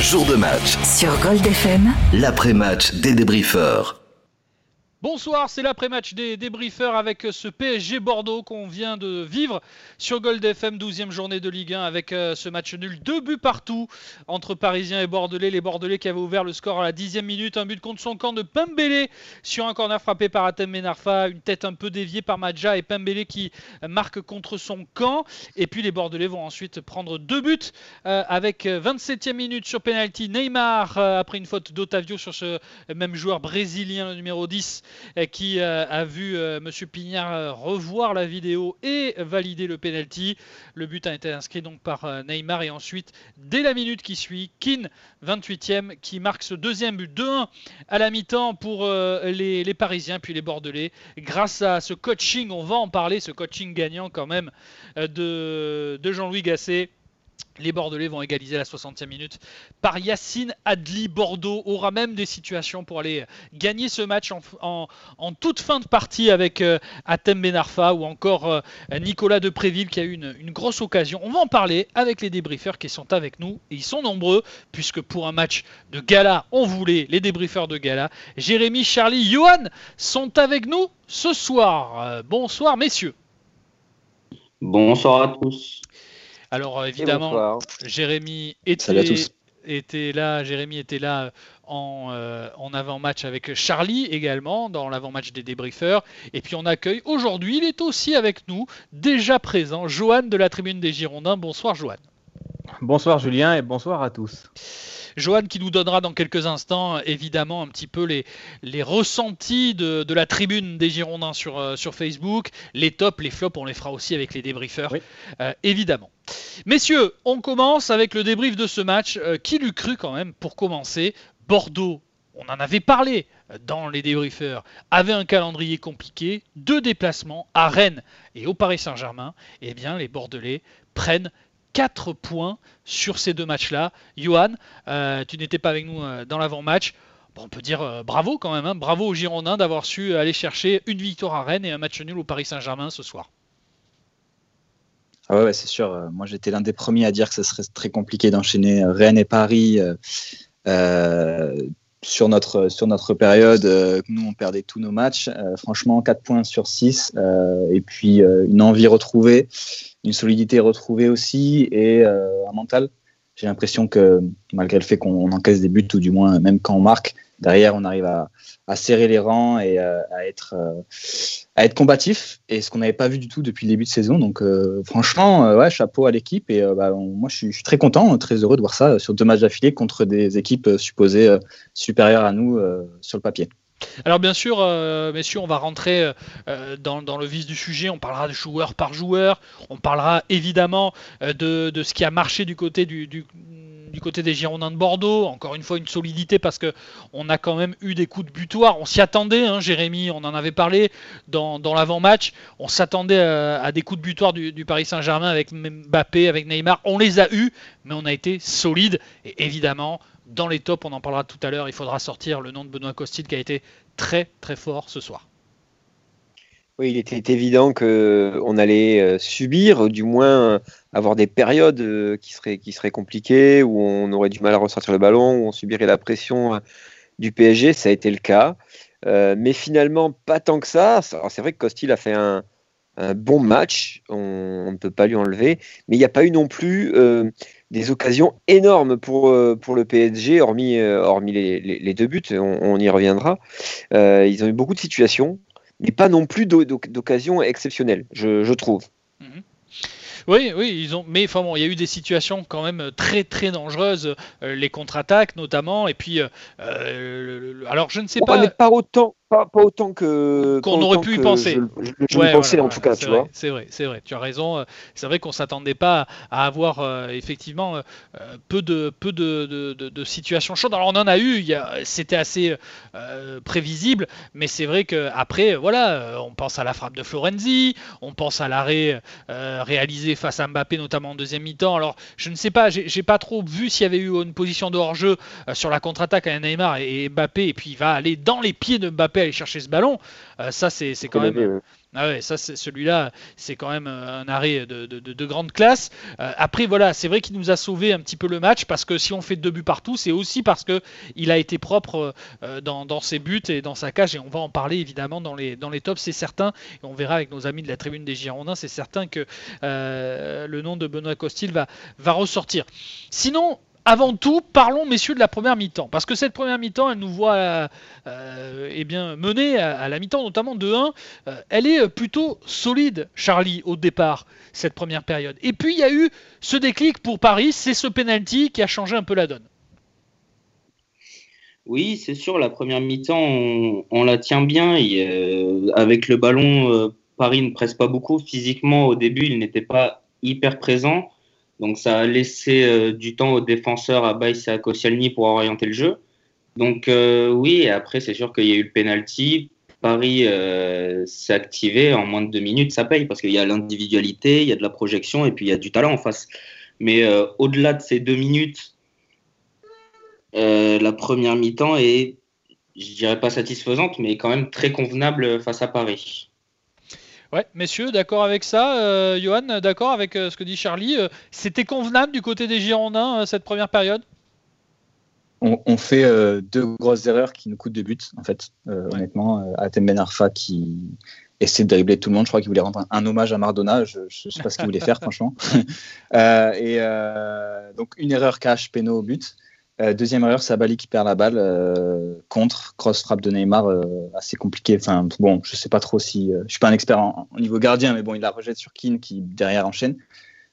Jour de match. Sur Gold FM. L'après-match des débriefeurs. Bonsoir, c'est l'après-match des débriefeurs avec ce PSG Bordeaux qu'on vient de vivre sur Gold FM, 12e journée de Ligue 1 avec euh, ce match nul. Deux buts partout entre Parisiens et Bordelais. Les Bordelais qui avaient ouvert le score à la 10e minute. Un but contre son camp de Pembele sur un corner frappé par Atem Menarfa. Une tête un peu déviée par Madja et Pembele qui marque contre son camp. Et puis les Bordelais vont ensuite prendre deux buts euh, avec 27e minute sur penalty. Neymar euh, après une faute d'Otavio sur ce même joueur brésilien, le numéro 10 euh, qui euh, a vu euh, Monsieur Pignard revoir la vidéo et valider le penalty. Le but a été inscrit donc par Neymar et ensuite dès la minute qui suit, Keane 28e qui marque ce deuxième but 2-1 à la mi-temps pour les, Parisiens puis les Bordelais grâce à ce coaching, on va en parler, ce coaching gagnant quand même de, de Jean-Louis Gasset. Les Bordelais vont égaliser la 60e minute par Yacine Adli. Bordeaux aura même des situations pour aller gagner ce match en, toute fin de partie avec euh, Atem Benarfa ou encore euh, Nicolas Depréville qui a eu une, grosse occasion. On va en parler avec les débriefeurs qui sont avec nous. Ils sont nombreux puisque pour un match de gala, on voulait les débriefeurs de gala. Jérémy, Charlie, Johan sont avec nous ce soir. Euh, bonsoir messieurs. Bonsoir à tous. Alors euh, évidemment, Jérémy était, là. Jérémy était là en, euh, en avant-match avec Charlie également dans l'avant-match des débriefeurs. Et puis on accueille aujourd'hui, il est aussi avec nous, déjà présent, Johan de la Tribune des Girondins. Bonsoir Johan. Bonsoir Julien et bonsoir à tous. Johan qui nous donnera dans quelques instants évidemment un petit peu les, les ressentis de, la tribune des Girondins sur, euh, sur Facebook. Les tops, les flops, on les fera aussi avec les débriefeurs, euh, évidemment. Messieurs, on commence avec le débrief de ce match. Euh, qui l'eût cru quand même pour commencer? Bordeaux, on en avait parlé dans les débriefeurs, avait un calendrier compliqué, deux déplacements à Rennes et au Paris Saint-Germain. Eh bien, les Bordelais prennent 4 points sur ces deux matchs-là. Johan, euh, tu n'étais pas avec nous euh, dans l'avant-match. on peut dire euh, bravo quand même, hein. bravo aux Girondins d'avoir su aller chercher une victoire à Rennes et un match nul au Paris Saint-Germain ce soir. Ah ouais, c'est sûr. Moi, j'étais l'un des premiers à dire que ce serait très compliqué d'enchaîner Rennes et Paris sur notre, sur notre période. nous, on perdait tous nos matchs. franchement, 4 points sur 6 et puis une envie retrouvée une solidité retrouvée aussi et euh, un mental. J'ai l'impression que malgré le fait qu'on encaisse des buts, ou du moins même quand on marque, derrière on arrive à, serrer les rangs et euh, à, être, euh, à être combatif. Et ce qu'on n'avait pas vu du tout depuis le début de saison. Donc franchement, ouais, chapeau à l'équipe. Et bah, moi je suis, très content, très heureux de voir ça sur deux matchs d'affilée contre des équipes supposées supérieures à nous sur le papier. Alors bien sûr, euh, messieurs, on va rentrer euh, dans, le vif du sujet, on parlera de joueur par joueur, on parlera évidemment euh, de, ce qui a marché du côté des Girondins de Bordeaux, encore une fois une solidité parce que on a quand même eu des coups de butoir, on s'y attendait, hein, Jérémy, on en avait parlé dans, l'avant-match, on s'attendait à, des coups de butoir du, du Paris Saint-Germain avec Mbappé, avec Neymar, on les a eus, mais on a été solide. Et évidemment dans les tops, on en parlera tout à l'heure, il faudra sortir le nom de Benoît Costil qui a été très très fort ce soir. Oui, il était évident qu'on allait euh, subir, du moins avoir des périodes euh, qui seraient, qui compliquées, où on aurait du mal à ressortir le ballon, où on subirait la pression euh, du PSG. Ça a été le cas. mais finalement, pas tant que ça. C'est vrai que Costil a fait un bon match, on ne peut pas lui enlever, mais il n'y a pas eu non plus des occasions énormes pour, euh, pour le PSG, hormis, euh, hormis les, deux buts, on, y reviendra. Euh, ils ont eu beaucoup de situations, mais pas non plus d'occasions exceptionnelles, je, trouve. Mhm. Oui, oui, ils ont. Mais enfin bon, il y a eu des situations quand même très très dangereuses, les contre-attaques notamment, et puis alors je ne sais pas. Mais pas autant, pas, autant que qu'on aurait pu y penser. Je, pensais en tout cas, tu vois. C'est vrai, c'est vrai. Tu as raison. Euh, c'est vrai qu'on s'attendait pas à avoir euh, effectivement euh, peu de peu de, de, de, situations chaudes. Alors on en a eu. C'était assez prévisible, mais c'est vrai que après, voilà, on pense à la frappe de Florenzi, on pense à l'arrêt réalisé face à Mbappé, notamment en deuxième mi-temps. Alors je ne sais pas, j'ai pas trop vu s'il y avait eu une position de hors-jeu sur la contre-attaque à Neymar et Mbappé, et puis il va aller dans les pieds de Mbappé aller chercher ce ballon. Euh, ça, c'est quand même. Ah ouais, ça, c'est celui-là, c'est quand même euh, un arrêt de, de, de grande classe. Euh, après, voilà, c'est vrai qu'il nous a sauvé un petit peu le match parce que si on fait deux buts partout, c'est aussi parce que il a été propre euh, dans, dans, ses buts et dans sa cage. Et on va en parler évidemment dans les, dans les tops, c'est certain. Et on verra avec nos amis de la tribune des Girondins, c'est certain que le nom de Benoît Costil va, va ressortir. Sinon, avant tout, parlons, messieurs, de la première mi-temps. Parce que cette première mi-temps, elle nous voit euh, eh bien, mener à, la mi-temps, notamment de 1. Euh, elle est plutôt solide, Charlie, au départ, cette première période. Et puis, il y a eu ce déclic pour Paris, c'est ce penalty qui a changé un peu la donne. Oui, c'est sûr, la première mi-temps, on, la tient bien. Euh, avec le ballon, Paris ne presse pas beaucoup. Physiquement, au début, il n'était pas hyper présent. Donc ça a laissé euh, du temps aux défenseurs à Baïs et à Koscielny pour orienter le jeu. Donc euh, oui, après c'est sûr qu'il y a eu le penalty. Paris euh, s'est activé en moins de deux minutes, ça paye parce qu'il y a l'individualité, il y a de la projection et puis il y a du talent en face. Mais au-delà de ces deux minutes, la première mi-temps est, je dirais pas satisfaisante, mais quand même très convenable face à Paris. Ouais, messieurs, d'accord avec ça. Euh, Johan, d'accord avec euh, ce que dit Charlie. Euh, c'était convenable du côté des Girondins cette première période? On, fait deux grosses erreurs qui nous coûtent deux buts, en fait, honnêtement. Atem Ben Arfa qui essaie de dribbler tout le monde. Je crois qu'il voulait rendre un, hommage à Mardona. Je ne sais pas ce qu'il voulait faire, franchement. et donc, une erreur cache Peno au but. Euh, deuxième erreur, Sabali qui perd la balle euh, contre cross frappe de Neymar, euh, assez compliqué. Enfin bon, je sais pas trop si je suis pas un expert en, niveau gardien, mais bon, il la rejette sur Keane qui derrière enchaîne.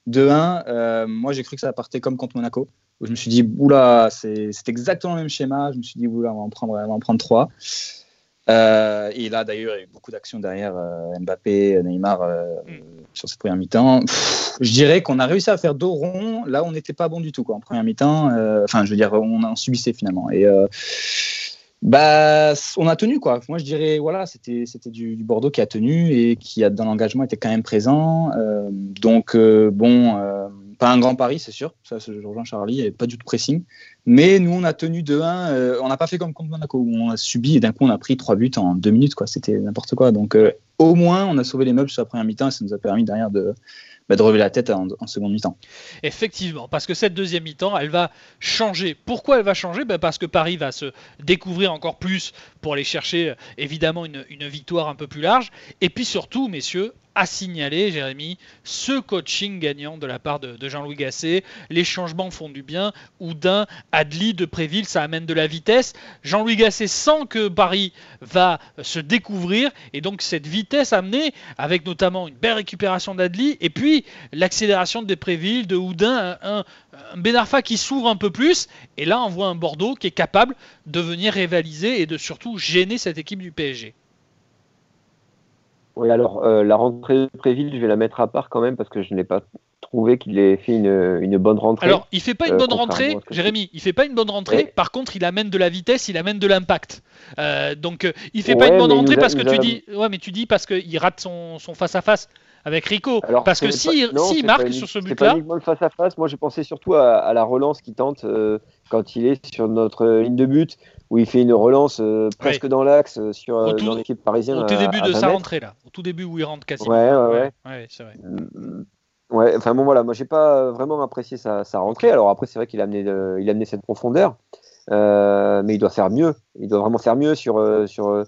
2-1, moi j'ai cru que ça partait comme contre Monaco. Où je me suis dit, oula, c'est exactement le même schéma. Je me suis dit, oula, on va en prendre, on va en prendre trois. Et là, d'ailleurs, il y a eu beaucoup d'actions derrière Mbappé, Neymar mm. Sur cette première mi-temps. Je dirais qu'on a réussi à faire dos rond. Là, on n'était pas bon du tout quoi, en première mi-temps. Enfin, je veux dire, on en subissait finalement. Et bah, on a tenu quoi. Moi, je dirais, voilà, c'était du, Bordeaux qui a tenu et qui a dans l'engagement était quand même présent. donc bon pas un grand pari, c'est sûr. Ça, je rejoins Charlie. Avait pas du tout pressing. Mais nous, on a tenu 2-1. Euh, on n'a pas fait comme contre Monaco, où on a subi et d'un coup, on a pris 3 buts en 2 minutes. Quoi. C'était n'importe quoi. Donc, euh, au moins, on a sauvé les meubles sur la première mi-temps et ça nous a permis derrière de, bah, relever la tête en, seconde mi-temps. Effectivement, parce que cette deuxième mi-temps, elle va changer. Pourquoi elle va changer? Bah, Parce que Paris va se découvrir encore plus pour aller chercher évidemment une, une victoire un peu plus large. Et puis surtout, messieurs, à signaler, Jérémy, ce coaching gagnant de la part de, Jean-Louis Gasset. Les changements font du bien. Oudin, Adli, de Préville, ça amène de la vitesse. Jean-Louis Gasset sent que Paris va se découvrir et donc cette vitesse amenée avec notamment une belle récupération d'Adli et puis l'accélération de Depréville, de Oudin, un, un Benarfa qui s'ouvre un peu plus et là on voit un Bordeaux qui est capable de venir rivaliser et de surtout gêner cette équipe du PSG. Oui, alors euh, la rentrée de Préville, je vais la mettre à part quand même parce que je n'ai pas trouvé qu'il ait fait une, bonne rentrée. Alors, il fait pas une euh, bonne rentrée, Jérémy. Il fait pas une bonne rentrée. Par contre, il amène de la vitesse, il amène de l'impact. Euh, donc, il fait pas une bonne rentrée parce que tu dis, ouais, mais tu dis parce qu'il rate son face à face avec Rico. parce que s'il si, marque sur ce but-là. le face à face. Moi, j'ai pensé surtout à, la relance qui tente quand il est sur notre ligne de but où il fait une relance euh, presque dans l'axe euh, sur euh, dans l'équipe parisienne. Au tout début de sa rentrée là, au tout début où il rentre quasiment. Ouais, ouais, ouais. c'est vrai. Mm, ouais, enfin bon voilà, moi j'ai pas vraiment apprécié sa, sa rentrée. Alors après c'est vrai qu'il a amené il a amené cette profondeur, mais il doit faire mieux. Il doit vraiment faire mieux sur sur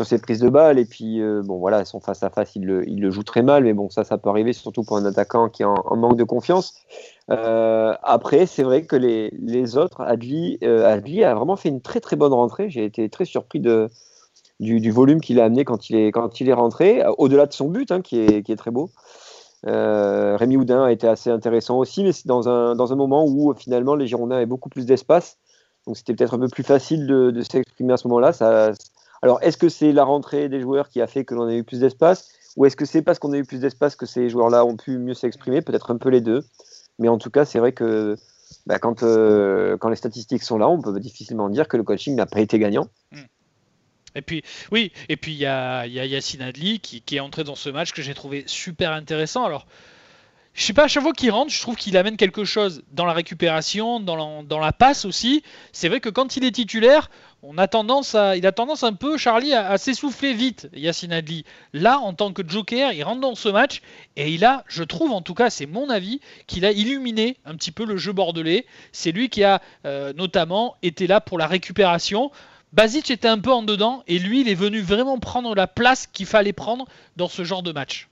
sur ses prises de balles et puis bon voilà son face à face il le, il le joue très mal mais bon ça ça peut arriver surtout pour un attaquant qui est en manque de confiance euh, après, c'est vrai que les, les autres, Adli, euh, Adli, a vraiment fait une très très bonne rentrée. J'ai été très surpris de, du, volume qu'il a amené quand il est, quand il est rentré, au-delà de son but, hein, qui, est, qui, est, très beau. Euh, Rémi Houdin a été assez intéressant aussi, mais c'est dans un, dans un moment où finalement les Girondins avaient beaucoup plus d'espace. Donc c'était peut-être un peu plus facile de, de s'exprimer à ce moment-là. Ça, alors est-ce que c'est la rentrée des joueurs qui a fait que l'on a eu plus d'espace ou est-ce que c'est parce qu'on a eu plus d'espace que ces joueurs-là ont pu mieux s'exprimer Peut-être un peu les deux. Mais en tout cas, c'est vrai que bah, quand, euh, quand les statistiques sont là, on peut difficilement dire que le coaching n'a pas été gagnant. Hmm. Et puis, oui, et puis il y a, Yacine Adli qui, qui, est entré dans ce match que j'ai trouvé super intéressant. Alors, je sais pas, à chaque fois qu'il rentre, je trouve qu'il amène quelque chose dans la récupération, dans la, passe aussi. C'est vrai que quand il est titulaire, on a tendance il a tendance un peu, Charlie, à, s'essouffler vite, Yacine Adli. Là, en tant que joker, il rentre dans ce match et il a, je trouve en tout cas, c'est mon avis, qu'il a illuminé un petit peu le jeu bordelais. C'est lui qui a euh, notamment été là pour la récupération. Basic était un peu en dedans et lui, il est venu vraiment prendre la place qu'il fallait prendre dans ce genre de match.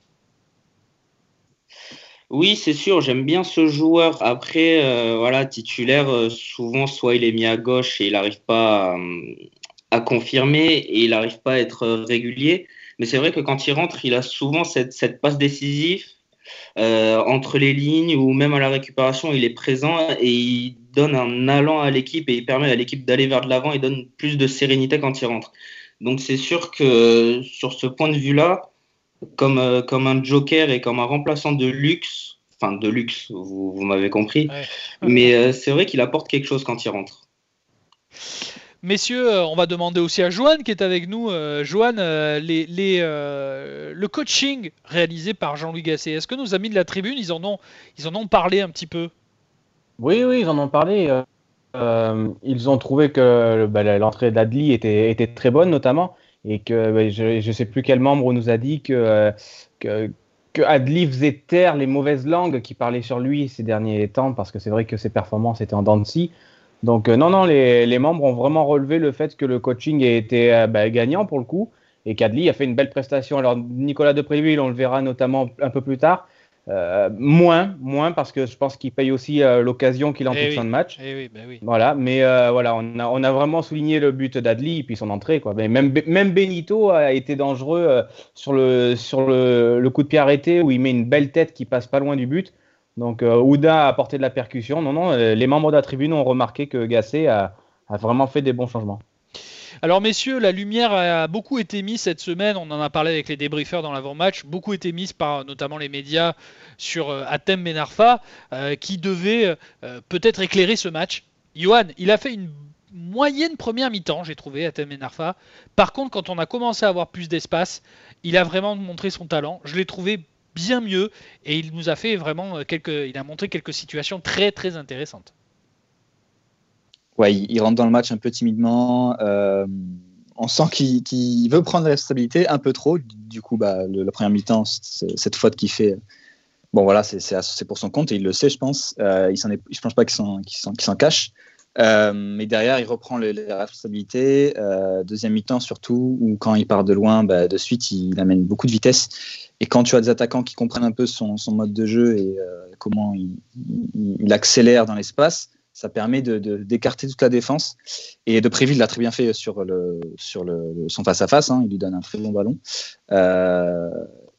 Oui, c'est sûr, j'aime bien ce joueur. Après, euh, voilà, titulaire, euh, souvent, soit il est mis à gauche et il n'arrive pas à, confirmer et il n'arrive pas à être régulier. Mais c'est vrai que quand il rentre, il a souvent cette, passe décisive euh, entre les lignes ou même à la récupération, il est présent et il donne un allant à l'équipe et il permet à l'équipe d'aller vers de l'avant et donne plus de sérénité quand il rentre. Donc c'est sûr que sur ce point de vue-là, comme, euh, comme un joker et comme un remplaçant de luxe, enfin de luxe, vous, vous m'avez compris, mais euh, c'est vrai qu'il apporte quelque chose quand il rentre. Messieurs, euh, on va demander aussi à Joanne qui est avec nous. Joanne, les, les, le coaching réalisé par Jean-Louis Gasset, est-ce que nos amis de la tribune, ils en ont, ils en ont parlé un petit peu? Oui, oui, ils en ont parlé. ils ont trouvé que bah, l'entrée d'Adli était, était très bonne, notamment et que bah, je ne sais plus quel membre nous a dit que, euh, que, Adli faisait taire les mauvaises langues qui parlaient sur lui ces derniers temps, parce que c'est vrai que ses performances étaient en dents de. Donc euh, non, non, les, les, membres ont vraiment relevé le fait que le coaching ait été euh, bah, gagnant pour le coup, et qu'Adli a fait une belle prestation. Alors Nicolas Depréville, on le verra notamment un peu plus tard, euh, moins, moins parce que je pense qu'il paye aussi euh, l'occasion qu'il a en toute fin de match. Eh ben oui, Voilà, mais euh, voilà, on a, on a vraiment souligné le but d'Adli et puis son entrée. Quoi. Mais même, même Benito a été dangereux sur, le, sur le, le, coup de pied arrêté où il met une belle tête qui passe pas loin du but. Donc Ouda a apporté de la percussion. Non, non, les membres de la tribune ont remarqué que Gasset a, a vraiment fait des bons changements. Alors messieurs, la lumière a beaucoup été mise cette semaine, on en a parlé avec les débriefers dans l'avant-match, beaucoup été mise par notamment les médias sur euh, Atem euh, qui devait euh, peut-être éclairer ce match. Johan, il a fait une moyenne première mi-temps, j'ai trouvé, Atem Benarfa. Par contre, quand on a commencé à avoir plus d'espace, il a vraiment montré son talent. Je l'ai trouvé bien mieux et il nous a fait vraiment quelques, il a montré quelques situations très très intéressantes ouais, il, rentre dans le match un peu timidement. Euh, on sent qu'il veut prendre la responsabilité un peu trop. Du coup, bah, le, la première mi-temps, cette faute qu'il fait, bon voilà, c'est pour son compte et il le sait, je pense. Euh, il est, pense pas qu'il s'en cache. Euh, mais derrière, il reprend les, responsabilités. Euh, deuxième mi-temps, surtout, où quand il part de loin, bah, de suite, il, amène beaucoup de vitesse. Et quand tu as des attaquants qui comprennent un peu son, mode de jeu et comment il, accélère dans l'espace, ça permet d'écarter de, toute la défense. Et de Préville l'a très bien fait sur, le, sur le, son face-à-face, hein. il lui donne un très bon ballon. Euh,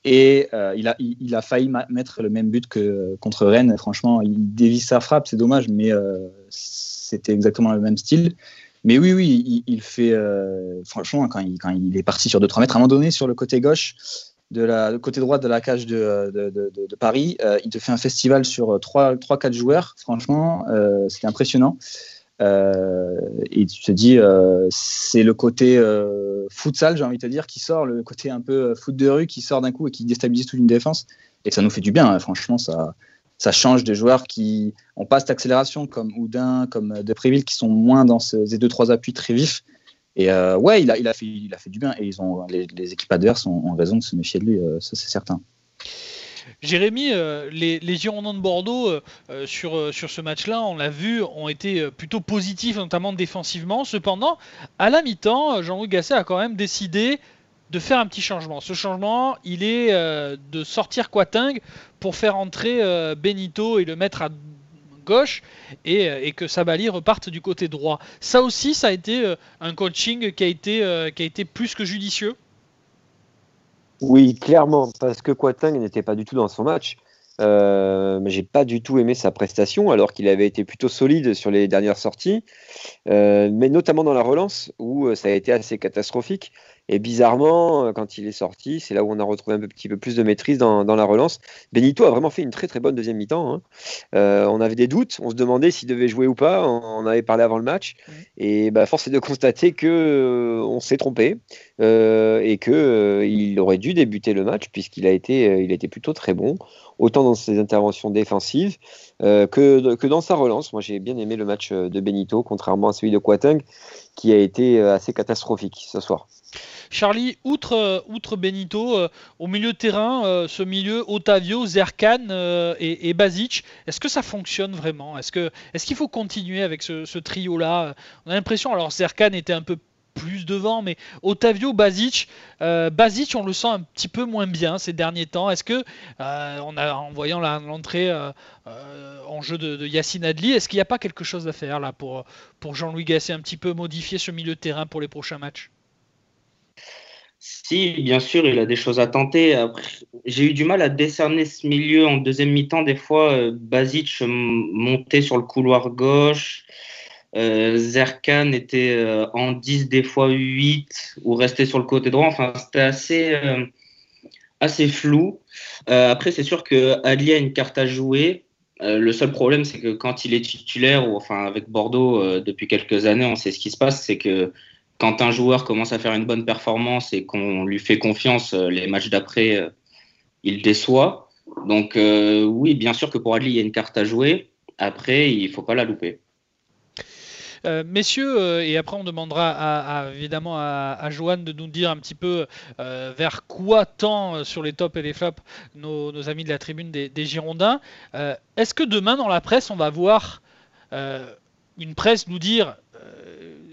et euh, il, a, il, a failli mettre le même but que contre Rennes. Franchement, il dévie sa frappe, c'est dommage, mais euh, c'était exactement le même style. Mais oui, oui, il, fait. franchement, quand il, quand il est parti sur 2-3 mètres, à un moment donné, sur le côté gauche, de la côté droit de la cage de, de, de, Paris. Euh, il te fait un festival sur 3-4 euh, joueurs. Franchement, euh, c'est impressionnant. et tu te dis, c'est le côté futsal, j'ai envie de te dire, qui sort, le côté un peu foot de rue qui sort d'un coup et qui déstabilise toute une défense. Et ça nous fait du bien, hein. franchement, ça, ça change des joueurs qui ont pas cette accélération comme Houdin, comme Depréville, qui sont moins dans ces 2-3 appuis très vifs. Et euh, ouais, il a, fait, du bien. Et les, équipes adverses ont, raison de se méfier de lui, euh, ça c'est certain. Jérémy, euh, les, les, Girondins de Bordeaux sur, sur ce match-là, on l'a vu, ont été plutôt positifs, notamment défensivement. Cependant, à la mi-temps, Jean-Louis Gasset a quand même décidé de faire un petit changement. Ce changement, il est de sortir Quating pour faire entrer Benito et le mettre à gauche euh, et, que Sabali reparte du côté droit. Ça aussi, ça a été euh, un coaching qui a été, euh, qui a été plus que judicieux. Oui, clairement, parce que Quatang n'était pas du tout dans son match. j'ai pas du tout aimé sa prestation, alors qu'il avait été plutôt solide sur les dernières sorties, mais notamment dans la relance où ça a été assez catastrophique. Et bizarrement, euh, quand il est sorti, c'est là où on a retrouvé un petit peu plus de maîtrise dans, la relance. Benito a vraiment fait une très très bonne deuxième mi-temps. Hein. Euh, on avait des doutes, on se demandait s'il devait jouer ou pas. On, avait parlé avant le match. Et bah, force est de constater que euh, on s'est trompé et qu'il il aurait dû débuter le match puisqu'il a été, il a été plutôt très bon, autant dans ses interventions défensives que, que dans sa relance. Moi, j'ai bien aimé le match de Benito, contrairement à celui de Quateng, qui a été assez catastrophique ce soir. Charlie, outre, euh, Benito, euh, au milieu de terrain, euh, ce milieu Otavio, Zerkan et, et, Basic, est-ce que ça fonctionne vraiment? Est-ce qu'il faut continuer avec ce, trio-là? On a l'impression, alors Zerkan était un peu plus devant, mais Otavio, Basic, Basic, on le sent un petit peu moins bien ces derniers temps. Est-ce que, en voyant l'entrée en jeu de, de Yacine Adli, est-ce qu'il n'y a pas quelque chose à faire là pour, pour Jean-Louis Gasset, un petit peu modifier ce milieu de terrain pour les prochains matchs? Si, bien sûr, il a des choses à tenter. J'ai eu du mal à décerner ce milieu en deuxième mi-temps. Des fois, euh, Basic montait sur le couloir gauche. Euh, Zerkan était euh, en 10, des fois 8, ou restait sur le côté droit. Enfin, c'était assez, assez flou. après, c'est sûr que Ali a une carte à jouer. le seul problème, c'est que quand il est titulaire, ou enfin avec Bordeaux depuis quelques années, on sait ce qui se passe, c'est que quand un joueur commence à faire une bonne performance et qu'on lui fait confiance, euh, les matchs d'après, euh, il déçoit. Donc euh, oui, bien sûr que pour Adli, il y a une carte à jouer. Après, il ne faut pas la louper. messieurs, et après on demandera à, évidemment à, Joanne de nous dire un petit peu vers quoi tend sur les tops et les flops nos, amis de la tribune des Girondins. Est-ce que demain dans la presse on va voir une presse nous dire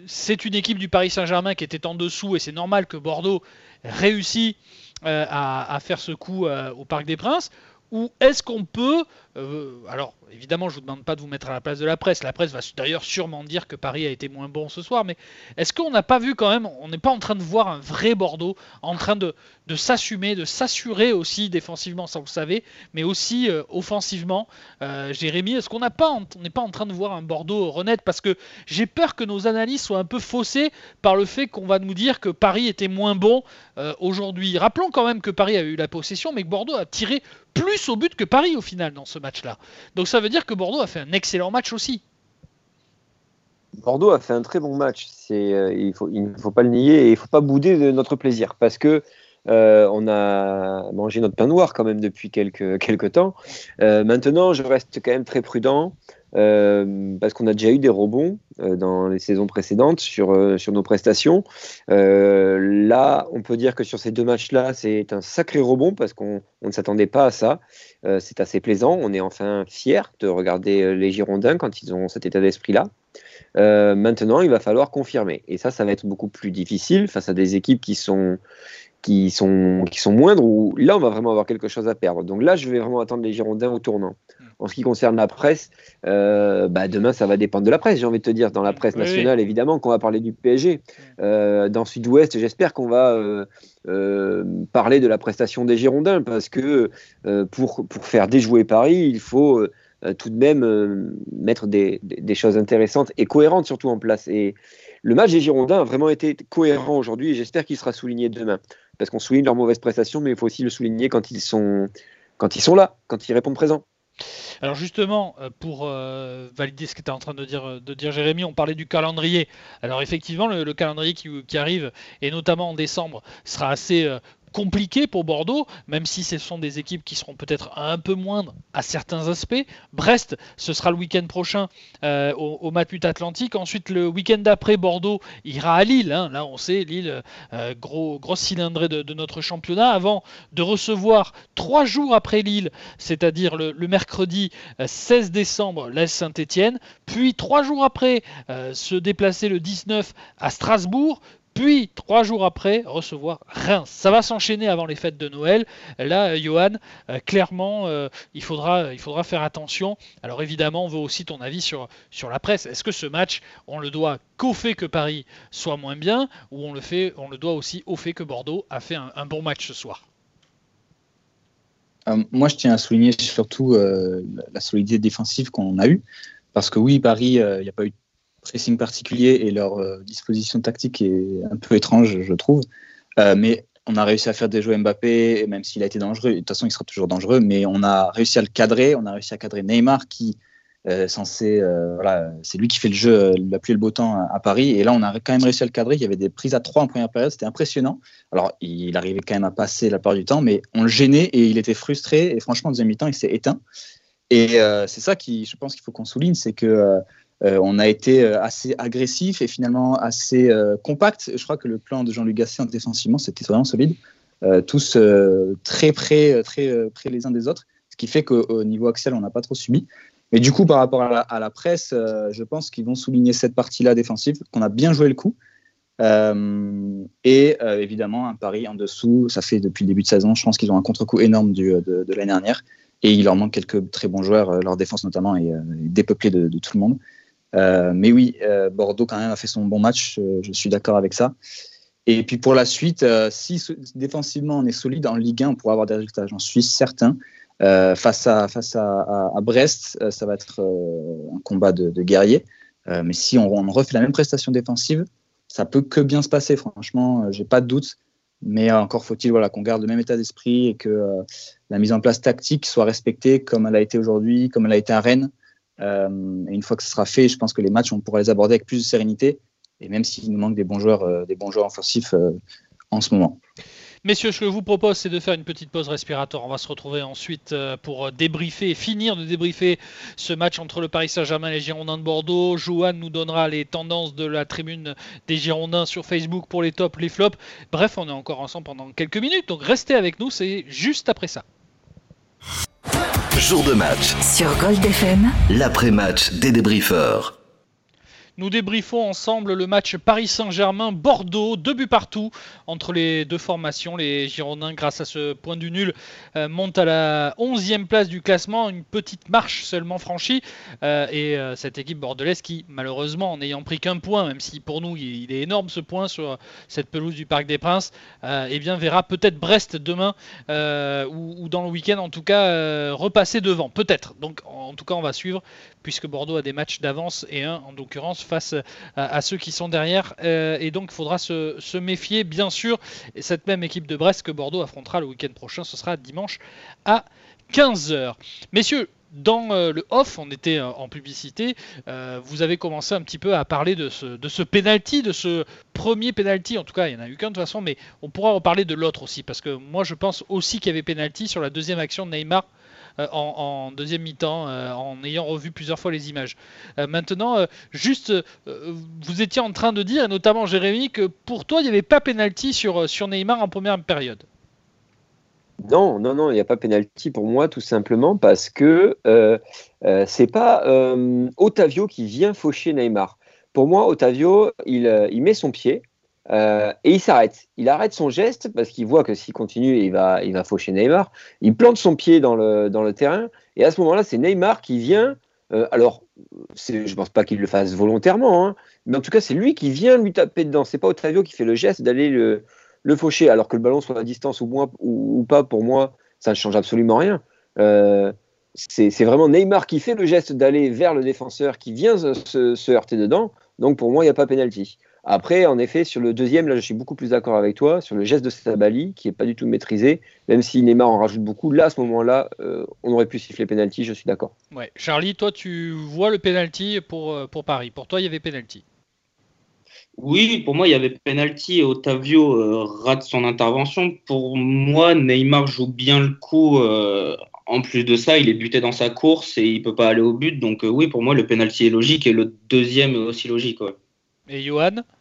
c'est une équipe du Paris Saint-Germain qui était en dessous et c'est normal que Bordeaux réussit euh, à, faire ce coup euh, au Parc des Princes Ou est-ce qu'on peut, euh, alors évidemment, je vous demande pas de vous mettre à la place de la presse. La presse va d'ailleurs sûrement dire que Paris a été moins bon ce soir. Mais est-ce qu'on n'a pas vu quand même, on n'est pas en train de voir un vrai Bordeaux en train de, s'assumer, de s'assurer aussi défensivement, ça vous le savez, mais aussi euh, offensivement? Euh, Jérémy, est-ce qu'on n'est pas en train de voir un Bordeaux renaître? Parce que j'ai peur que nos analyses soient un peu faussées par le fait qu'on va nous dire que Paris était moins bon aujourd'hui. Rappelons quand même que Paris a eu la possession, mais que Bordeaux a tiré plus au but que Paris au final dans ce Donc ça veut dire que Bordeaux a fait un excellent match aussi. Bordeaux a fait un très bon match. Euh, il ne faut pas le nier et il ne faut pas bouder de notre plaisir parce que euh, on a mangé notre pain noir quand même depuis quelques, quelques temps. Euh, maintenant, je reste quand même très prudent parce qu'on a déjà eu des rebonds dans les saisons précédentes sur, sur nos prestations. là, on peut dire que sur ces deux matchs-là, c'est un sacré rebond parce qu'on ne s'attendait pas à ça. Euh, c'est assez plaisant. On est enfin fiers de regarder euh, les Girondins quand ils ont cet état d'esprit-là. Euh, maintenant, il va falloir confirmer. Et ça, ça va être beaucoup plus difficile face à des équipes qui sont, qui sont, qui sont moindres, où là, on va vraiment avoir quelque chose à perdre. Donc là, je vais vraiment attendre les Girondins au tournant. En ce qui concerne la presse, euh, bah demain, ça va dépendre de la presse, j'ai envie de te dire. Dans la presse nationale, évidemment, qu'on va parler du PSG. Euh, dans Sud-Ouest, j'espère qu'on va euh, parler de la prestation des Girondins, parce que pour, pour faire déjouer Paris, il faut tout de même mettre des, des, choses intéressantes et cohérentes surtout en place. Et le match des Girondins a vraiment été cohérent aujourd'hui et j'espère qu'il sera souligné demain. Parce qu'on souligne leurs mauvaises prestations, mais il faut aussi le souligner quand ils sont, quand ils sont là, quand ils répondent présent. Alors justement, euh, pour euh, valider ce que tu es en train de dire, de dire Jérémy, on parlait du calendrier. Alors effectivement, le, calendrier qui, arrive, et notamment en décembre, sera assez euh, compliqué pour Bordeaux, même si ce sont des équipes qui seront peut-être un peu moindres à certains aspects. Brest, ce sera le week-end prochain euh, au, au, Matmut Atlantique. Ensuite, le week-end d'après, Bordeaux ira à Lille. Hein. Là, on sait, Lille, euh, gros, grosse cylindrée de, notre championnat, avant de recevoir trois jours après Lille, c'est-à-dire le, mercredi 16 euh, décembre, l'Est Saint-Etienne, puis trois jours après, se déplacer le 19 à Strasbourg, puis trois jours après recevoir Reims. Ça va s'enchaîner avant les fêtes de Noël. Là, euh, Johan, euh, clairement, euh, il, faudra, il faudra faire attention. Alors évidemment, on veut aussi ton avis sur, sur la presse. Est-ce que ce match, on le doit qu'au fait que Paris soit moins bien, ou on le, fait, on le doit aussi au fait que Bordeaux a fait un, bon match ce soir? Moi, je tiens à souligner surtout la solidité défensive qu'on a eue. Parce que oui, Paris, il n'y a pas eu pressing particulier et leur euh, disposition tactique est un peu étrange, je trouve. mais on a réussi à faire déjouer Mbappé, et même s'il a été dangereux. De toute façon, il sera toujours dangereux, mais on a réussi à le cadrer. On a réussi à cadrer Neymar qui euh, censé, euh, voilà, c'est lui qui fait le jeu euh, la pluie et le beau temps à, Paris. Et là, on a quand même réussi à le cadrer. Il y avait des prises à trois en première période, c'était impressionnant. Alors, il arrivait quand même à passer la part du temps, mais on le gênait et il était frustré. Et franchement, en deuxième mi-temps, il s'est éteint. Et c'est ça qui, je pense qu'il faut qu'on souligne, c'est que on a été assez agressif et finalement assez compact. Je crois que le plan de Jean-Luc Gasset défensivement, c'était vraiment solide. tous très près, très près les uns des autres, ce qui fait qu'au niveau Axel, on n'a pas trop subi. Mais du coup, par rapport à la, presse, euh, je pense qu'ils vont souligner cette partie-là défensive, qu'on a bien joué le coup. Euh, et euh, évidemment, un pari en dessous, ça fait depuis le début de saison, je pense qu'ils ont un contre-coup énorme de, l'année dernière. Et il leur manque quelques très bons joueurs, leur défense notamment est, dépeuplée de, tout le monde. Mais oui, Bordeaux quand même a fait son bon match, je suis d'accord avec ça. Et puis pour la suite, si défensivement on est solide en Ligue 1, on pourra avoir des résultats, j'en suis certain. Euh, face à, face à, Brest, euh, ça va être euh, un combat de, guerriers. mais si on, refait la même prestation défensive, ça peut que bien se passer. Franchement, j'ai pas de doute. Mais encore faut-il voilà, qu'on garde le même état d'esprit et que la mise en place tactique soit respectée comme elle a été aujourd'hui, comme elle a été à Rennes. Et une fois que ce sera fait, je pense que les matchs, on pourra les aborder avec plus de sérénité. Et même s'il nous manque des bons joueurs, des bons joueurs offensifs en ce moment. Messieurs, ce que je vous propose, c'est de faire une petite pause respiratoire. On va se retrouver ensuite euh, pour débriefer, finir de débriefer ce match entre le Paris Saint-Germain et les Girondins de Bordeaux. Joanne nous donnera les tendances de la tribune des Girondins sur Facebook pour les tops, les flops. Bref, on est encore ensemble pendant quelques minutes, donc restez avec nous, c'est juste après ça. Jour de match. Sur Gold FM. L'après-match des débriefeurs. Nous débriefons ensemble le match Paris Saint-Germain-Bordeaux, deux buts partout entre les deux formations. Les Girondins, grâce à ce point du nul, euh, montent à la 11e place du classement, une petite marche seulement franchie. Euh, et euh, cette équipe bordelaise qui, malheureusement, en n'ayant pris qu'un point, même si pour nous il est énorme ce point sur cette pelouse du Parc des Princes, eh bien verra peut-être Brest demain ou, dans le week-end en tout cas repasser devant. Peut-être. Donc en tout cas on va suivre puisque Bordeaux a des matchs d'avance et un en l'occurrence face à, ceux qui sont derrière. Euh, et donc il faudra se, méfier, bien sûr. Et cette même équipe de Brest que Bordeaux affrontera le week-end prochain, ce sera dimanche à 15h. Messieurs, dans euh, le off, on était euh, en publicité, vous avez commencé un petit peu à parler de ce, de penalty, de ce premier penalty, en tout cas il n'y en a eu qu'un de toute façon, mais on pourra reparler de l'autre aussi, parce que moi je pense aussi qu'il y avait penalty sur la deuxième action de Neymar euh, en, deuxième mi-temps euh, en ayant revu plusieurs fois les images. Euh, maintenant, juste, vous étiez en train de dire, notamment Jérémy, que pour toi, il n'y avait pas pénalty sur, Neymar en première période. Non, non, non, il n'y a pas pénalty pour moi, tout simplement parce que euh, c'est pas Otavio qui vient faucher Neymar. Pour moi, Otavio, il met son pied, euh, et il s'arrête. Il arrête son geste parce qu'il voit que s'il continue, il va, il va faucher Neymar. Il plante son pied dans le, dans le terrain. Et à ce moment-là, c'est Neymar qui vient. Euh, alors, je ne pense pas qu'il le fasse volontairement, hein, mais en tout cas, c'est lui qui vient lui taper dedans. C'est pas Otavio qui fait le geste d'aller le, le faucher, alors que le ballon soit à distance ou, moins, ou, pas, pour moi, ça ne change absolument rien. Euh, c'est vraiment Neymar qui fait le geste d'aller vers le défenseur qui vient se, se heurter dedans. Donc pour moi, il n'y a pas pénalty. Après, en effet, sur le deuxième, là, je suis beaucoup plus d'accord avec toi, sur le geste de Sabali, qui n'est pas du tout maîtrisé, même si Neymar en rajoute beaucoup, là, à ce moment-là, euh, on aurait pu siffler penalty, je suis d'accord. Ouais. Charlie, toi, tu vois le penalty pour, euh, pour Paris. Pour toi, il y avait penalty. Oui, pour moi, il y avait penalty et Otavio euh, rate son intervention. Pour moi, Neymar joue bien le coup. en plus de ça, il est buté dans sa course et il peut pas aller au but. Donc oui, pour moi, le penalty est logique et le deuxième est aussi logique. Et Johan? euh,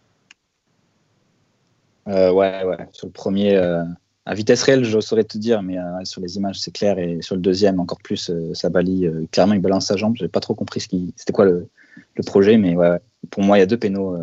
ouais, ouais. Sur le premier, euh, à vitesse réelle, je saurais te dire, mais euh, sur les images, c'est clair. Et sur le deuxième, encore plus, ça balie. clairement, il balance sa jambe. J'ai pas trop compris ce qui, c'était quoi le, le, projet, mais ouais, pour moi, il y a deux pénaux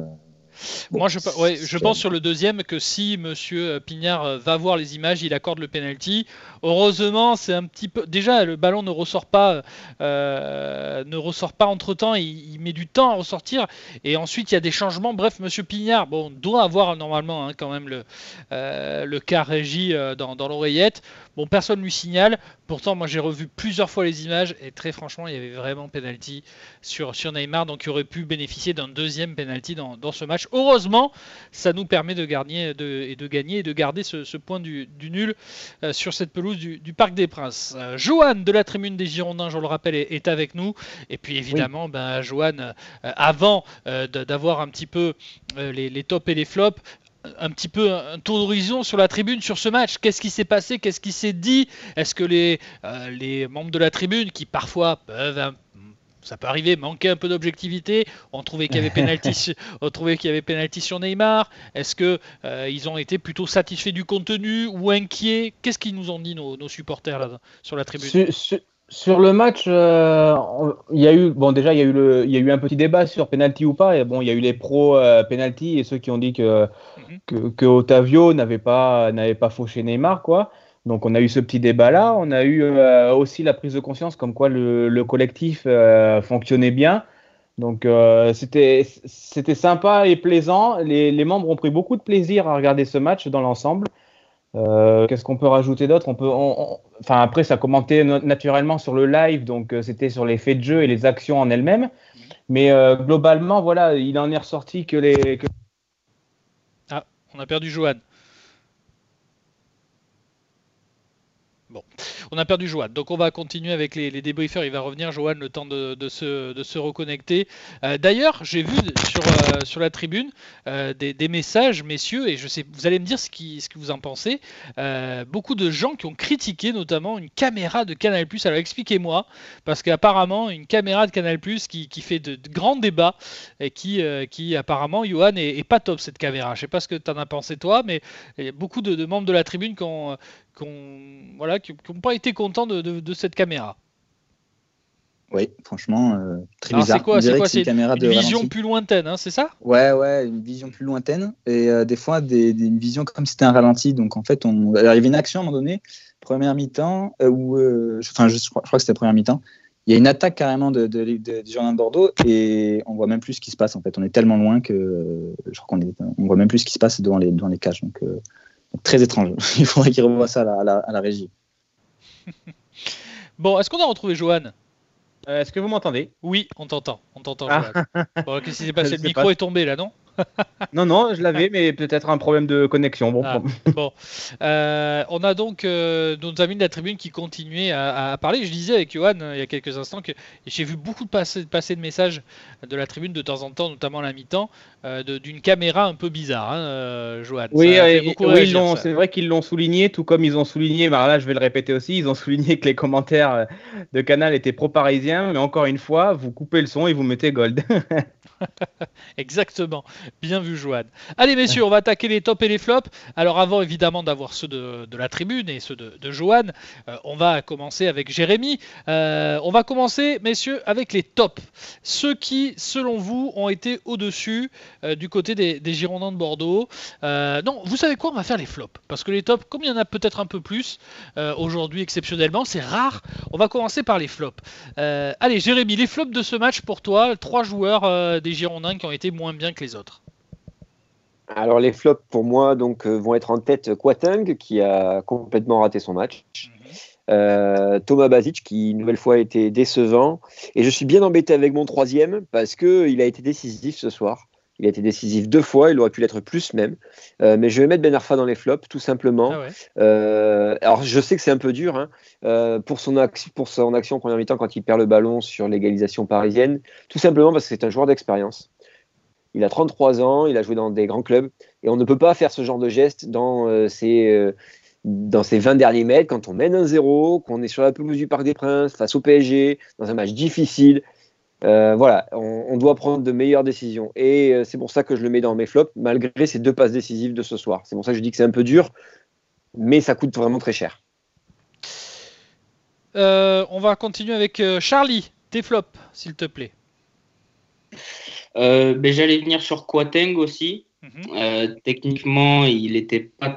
moi, je, ouais, je pense sur le deuxième que si Monsieur Pignard euh, va voir les images, il accorde le penalty. Heureusement, c'est un petit peu. Déjà, le ballon ne ressort pas, euh, ne ressort pas entre temps. Il, met du temps à ressortir. Et ensuite, il y a des changements. Bref, Monsieur Pignard, bon, doit avoir normalement hein, quand même le, euh, le cas régi dans, dans l'oreillette. Bon, personne lui signale. Pourtant, moi, j'ai revu plusieurs fois les images et très franchement, il y avait vraiment penalty sur, sur Neymar, donc il aurait pu bénéficier d'un deuxième penalty dans, dans, ce match Heureusement, ça nous permet de gagner, de, et de gagner et de garder ce, point du, nul euh, sur cette pelouse du, Parc des Princes. Euh, Johan de la Tribune des Girondins, je le rappelle, est, avec nous. Et puis évidemment, ben, Johan, euh, avant d'avoir un petit peu les, les tops et les flops, un petit peu un tour d'horizon sur la tribune sur ce match. Qu'est-ce qui s'est passé? Qu'est-ce qui s'est dit? Est-ce que les, les membres de la tribune, qui parfois peuvent ça peut arriver, manquer un peu d'objectivité. On trouvait qu'il y avait penalty, on trouvait qu'il y avait penalty sur Neymar? Est-ce que euh, ils ont été plutôt satisfaits du contenu ou inquiets? Qu'est-ce qu'ils nous ont dit nos, supporters là sur la tribune? Sur, le match, euh, il y a eu bon déjà il y a eu le, il y a eu un petit débat sur penalty ou pas. Et bon, il y a eu les pros euh, penalty et ceux qui ont dit que, mhm. que, que Otavio n'avait pas n'avait pas fauché Neymar quoi. Donc on a eu ce petit débat-là, on a eu euh, aussi la prise de conscience comme quoi le, collectif euh, fonctionnait bien. Donc euh, c'était sympa et plaisant. Les, membres ont pris beaucoup de plaisir à regarder ce match dans l'ensemble. Qu'est-ce qu'on peut rajouter d'autre? On peut, enfin après ça commentait naturellement sur le live, donc c'était sur les faits de jeu et les actions en elles-mêmes. Mais globalement, voilà, il en est ressorti que les. Ah, on a perdu Johan. Bon, on a perdu Johan, donc on va continuer avec les, débriefers. Il va revenir, Johan, le temps de, se, reconnecter. Euh, d'ailleurs, j'ai vu sur, euh, la tribune euh, des, messages, messieurs, et je sais, vous allez me dire ce, que vous en pensez. beaucoup de gens qui ont critiqué notamment une caméra de Canal+. Alors expliquez-moi, parce qu'apparemment une caméra de Canal+, qui, qui fait de, grands débats et qui, apparemment, Johan, est, pas top cette caméra. Je sais pas ce que tu en as pensé toi, mais beaucoup de membres de la tribune qui ont qui n'ont voilà, qui, pas été contents de, de, cette caméra. Oui, franchement, euh, très bizarre. C'est quoi C'est quoi C'est une, vision plus lointaine, hein, c'est ça? Ouais, ouais, une vision plus lointaine. Et euh, des fois, des, une vision comme si c'était un ralenti. Donc en fait, on... il y avait une action à un moment donné, première mi-temps, euh, où, enfin, je, crois, je crois que c'était première mi-temps. Il y a une attaque carrément de, de, de, de Bordeaux et on voit même plus ce qui se passe en fait. On est tellement loin que je crois qu'on on voit même plus ce qui se passe devant les, devant les cages. Donc très étrange. Il faudrait qu'il revoie ça à la, à la, régie. bon, est-ce qu'on a retrouvé Johan? Euh, Est-ce que vous m'entendez? Oui, on t'entend. On t'entend, ah. Bon, qu'est-ce qui s'est passé? Le micro est tombé là, non? non, non, je l'avais, mais peut-être un problème de connexion. Bon, ah, bon. Euh, on a donc euh, nos amis de la tribune qui continuaient à, parler. Je disais avec Johan euh, il y a quelques instants que j'ai vu beaucoup de passer, de messages de la tribune de temps en temps, notamment à la mi-temps, d'une caméra un peu bizarre, hein, Johan. Oui, c'est vrai qu'ils l'ont souligné, tout comme ils ont souligné, mais là je vais le répéter aussi, ils ont souligné que les commentaires de Canal étaient pro-parisiens, mais encore une fois, vous coupez le son et vous mettez Gold. Exactement. Bien vu, Joanne. Allez, messieurs, on va attaquer les tops et les flops. Alors, avant évidemment d'avoir ceux de, la tribune et ceux de, Joanne, euh, on va commencer avec Jérémy. Euh, on va commencer, messieurs, avec les tops. Ceux qui, selon vous, ont été au-dessus euh, du côté des, Girondins de Bordeaux. non, vous savez quoi? On va faire les flops. Parce que les tops, comme il y en a peut-être un peu plus aujourd'hui exceptionnellement, c'est rare. On va commencer par les flops. allez, Jérémy, les flops de ce match pour toi. Trois joueurs des Girondins qui ont été moins bien que les autres alors les flops pour moi donc euh, vont être en tête Quatang qui a complètement raté son match. Mhm. Euh, Thomas Basic qui une nouvelle fois a été décevant et je suis bien embêté avec mon troisième parce que il a été décisif ce soir. Il a été décisif deux fois, il aurait pu l'être plus même. Euh, mais je vais mettre Ben Arfa dans les flops, tout simplement. Ah alors je sais que c'est un peu dur hein, pour, son pour son action en première mi-temps quand il perd le ballon sur l'égalisation parisienne, tout simplement parce que c'est un joueur d'expérience. Il a 33 ans, il a joué dans des grands clubs et on ne peut pas faire ce genre de geste dans euh, ces, euh, dans ces 20 derniers mètres quand on mène un 0 qu'on est sur la pelouse du Parc des Princes face au PSG dans un match difficile. Euh, voilà, on, doit prendre de meilleures décisions. Et c'est pour ça que je le mets dans mes flops, malgré ces deux passes décisives de ce soir. C'est pour ça que je dis que c'est un peu dur, mais ça coûte vraiment très cher. on va continuer avec Charlie. Tes flops, s'il te plaît. Euh, ben, J'allais venir sur Quateng aussi. Mhm. Euh, techniquement, il n'était pas,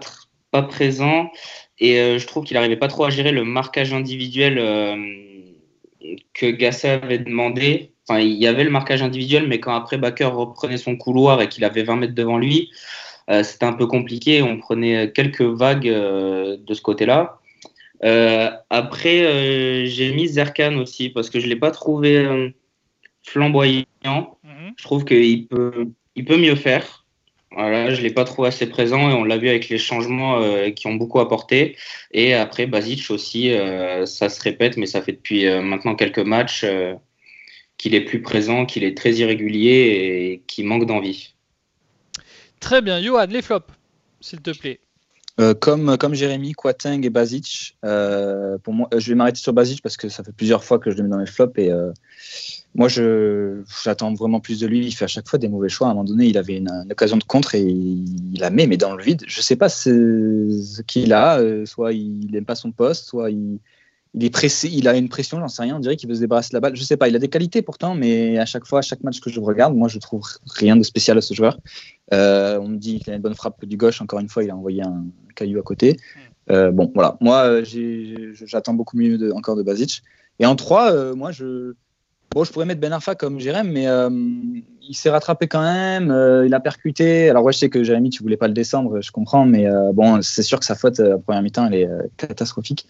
pas présent et euh, je trouve qu'il n'arrivait pas trop à gérer le marquage individuel que Gasset avait demandé. Enfin, il y avait le marquage individuel, mais quand après Baker reprenait son couloir et qu'il avait 20 mètres devant lui, c'était un peu compliqué. On prenait quelques vagues de ce côté-là. après, j'ai mis Zerkan aussi parce que je ne l'ai pas trouvé flamboyant. Mhm. Je trouve qu'il peut, il peut mieux faire. Voilà, je ne l'ai pas trouvé assez présent et on l'a vu avec les changements euh, qui ont beaucoup apporté. Et après, Basic aussi, euh, ça se répète, mais ça fait depuis euh, maintenant quelques matchs qu'il est plus présent, qu'il est très irrégulier et qu'il manque d'envie. Très bien, Johan, les flops, s'il te plaît. comme, comme Jérémy, Quateng et Basic, pour moi, je vais m'arrêter sur Basic parce que ça fait plusieurs fois que je le mets dans mes flops et moi, je, j'attends vraiment plus de lui. Il fait à chaque fois des mauvais choix. À un moment donné, il avait une, occasion de contre et il, la met, mais dans le vide. Je ne sais pas ce qu'il a. Euh, soit il n'aime pas son poste, soit il, est pressé. Il a une pression, j'en sais rien. On dirait qu'il veut se débarrasser de la balle. Je ne sais pas. Il a des qualités pourtant, mais à chaque fois, à chaque match que je regarde, moi, je trouve rien de spécial à ce joueur. Euh, on me dit qu'il a une bonne frappe du gauche. Encore une fois, il a envoyé un caillou à côté. Euh, bon, voilà. Moi, j'attends beaucoup mieux de, encore de Basic. Et en 3, moi, je Bon, je pourrais mettre Ben Arfa comme Jérém, mais euh, il s'est rattrapé quand même. Euh, il a percuté. Alors, ouais, je sais que Jérémy, tu voulais pas le descendre, je comprends, mais euh, bon, c'est sûr que sa faute à première mi-temps, elle est catastrophique.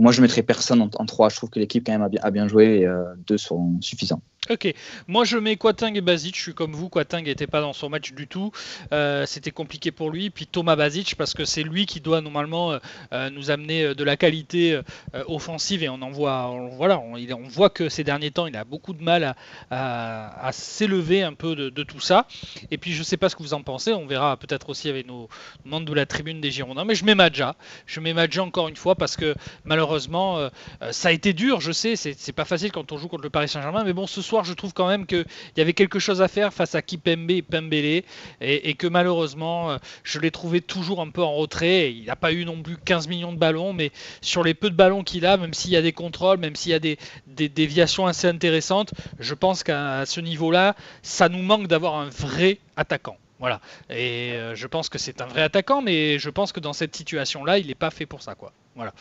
Moi, je mettrais personne en, 3. Je trouve que l'équipe, quand même, a bien, joué et deux sont suffisants. Ok, moi je mets Quating et Basic, je suis comme vous, Quating n'était pas dans son match du tout, euh, c'était compliqué pour lui, puis Thomas Basic parce que c'est lui qui doit normalement euh, euh, nous amener de la qualité offensive. Et on en voit, voilà, on, voit que ces derniers temps il a beaucoup de mal à, s'élever un peu de, tout ça, et puis je sais pas ce que vous en pensez, on verra peut-être aussi avec nos membres de la tribune des Girondins, mais je mets Madja, je mets Madja encore une fois parce que malheureusement ça a été dur, je sais, c'est pas facile quand on joue contre le Paris Saint-Germain, mais bon ce soir je trouve quand même qu'il y avait quelque chose à faire face à Kipembe et Pembele et, que malheureusement, euh, je l'ai trouvé toujours un peu en retrait. Il n'a pas eu non plus 15 millions de ballons, mais sur les peu de ballons qu'il a, même s'il y a des contrôles, même s'il y a des, déviations assez intéressantes, je pense qu'à ce niveau-là, ça nous manque d'avoir un vrai attaquant. Voilà. Et euh, je pense que c'est un vrai attaquant, mais je pense que dans cette situation-là, il n'est pas fait pour ça, quoi. Voilà.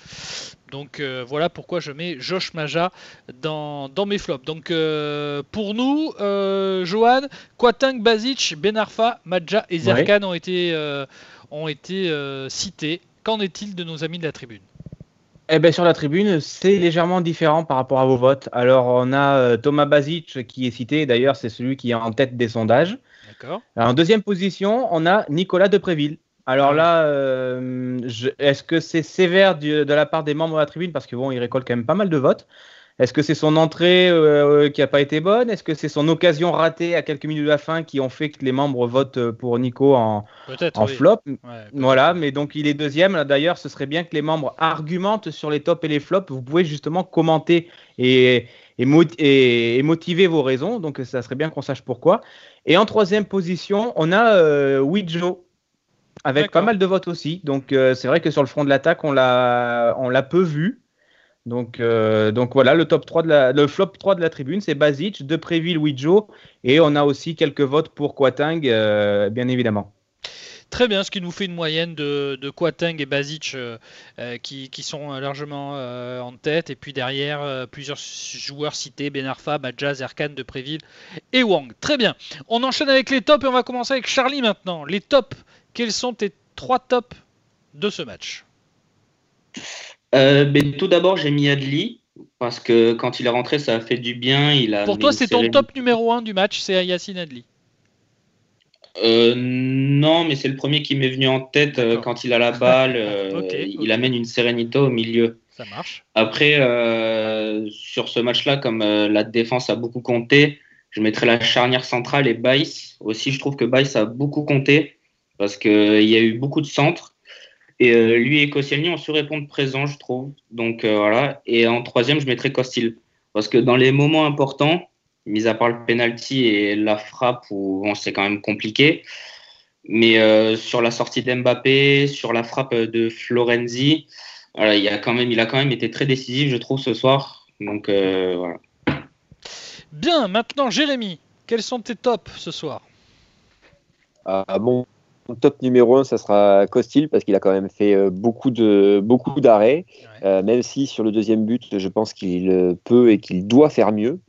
Donc euh, voilà pourquoi je mets Josh Maja dans, mes flops. Donc euh, pour nous, Johan, Kwatang, Basic, Benarfa, Maja et Zerkan ont été, ont été cités. Qu'en est-il de nos amis de la tribune? Eh ben, sur la tribune, c'est légèrement différent par rapport à vos votes. Alors, on a Thomas Basic qui est cité, d'ailleurs, c'est celui qui est en tête des sondages en deuxième position, on a Nicolas Depréville. Alors là, euh, est-ce que c'est sévère de la part des membres de la tribune? Parce que bon, il récolte quand même pas mal de votes. Est-ce que c'est son entrée euh, qui n'a pas été bonne? Est-ce que c'est son occasion ratée à quelques minutes de la fin qui ont fait que les membres votent pour Nico en, flop? Voilà, mais donc il est deuxième. D'ailleurs, ce serait bien que les membres argumentent sur les tops et les flops. Vous pouvez justement commenter et, et, motiver vos raisons. Donc ça serait bien qu'on sache pourquoi. Et en troisième position, on a euh, avec pas mal de votes aussi. Donc euh, c'est vrai que sur le front de l'attaque, on l'a, on l'a peu vu. Donc, euh, donc voilà, le top 3 de la, le flop 3 de la tribune, c'est Basic, Depréville, Widjo, et on a aussi quelques votes pour Quatang, bien évidemment. Très bien, ce qui nous fait une moyenne de, de Quateng et Basic euh, euh, qui, sont largement euh, en tête. Et puis derrière, plusieurs joueurs cités Benarfa, Badjaz, Erkan, Depréville et Wang. Très bien. On enchaîne avec les tops et on va commencer avec Charlie maintenant. Les tops, quels sont tes trois tops de ce match? Ben, Tout d'abord, j'ai mis Adli. Parce que quand il est rentré, ça a fait du bien. Il a Pour toi, c'est ton top numéro 1 du match, c'est Yacine Adli euh, non, mais c'est le premier qui m'est venu en tête euh, quand il a la balle. Euh, il amène une sérénité au milieu. Ça marche. Après, sur ce match-là, comme la défense a beaucoup compté, je mettrais la charnière centrale et Baïs. Aussi, je trouve que Baïs a beaucoup compté parce qu'il y a eu beaucoup de centres. Et lui et Koscielny ont su répondre présent, je trouve. Donc voilà. Et en troisième, je mettrais Costil. Parce que dans les moments importants, mis à part le penalty et la frappe où c'est quand même compliqué. Mais euh, sur la sortie d'Mbappé, sur la frappe de Florenzi, il, a quand même, il a quand même été très décisif, je trouve, ce soir. Donc euh, voilà. Bien, maintenant Jérémy, quels sont tes tops ce soir? Ah, Bon, top numéro 1, ça sera Costil, parce qu'il a quand même fait euh, beaucoup de beaucoup d'arrêts, même si sur le deuxième but, je pense qu'il peut et qu'il doit faire mieux.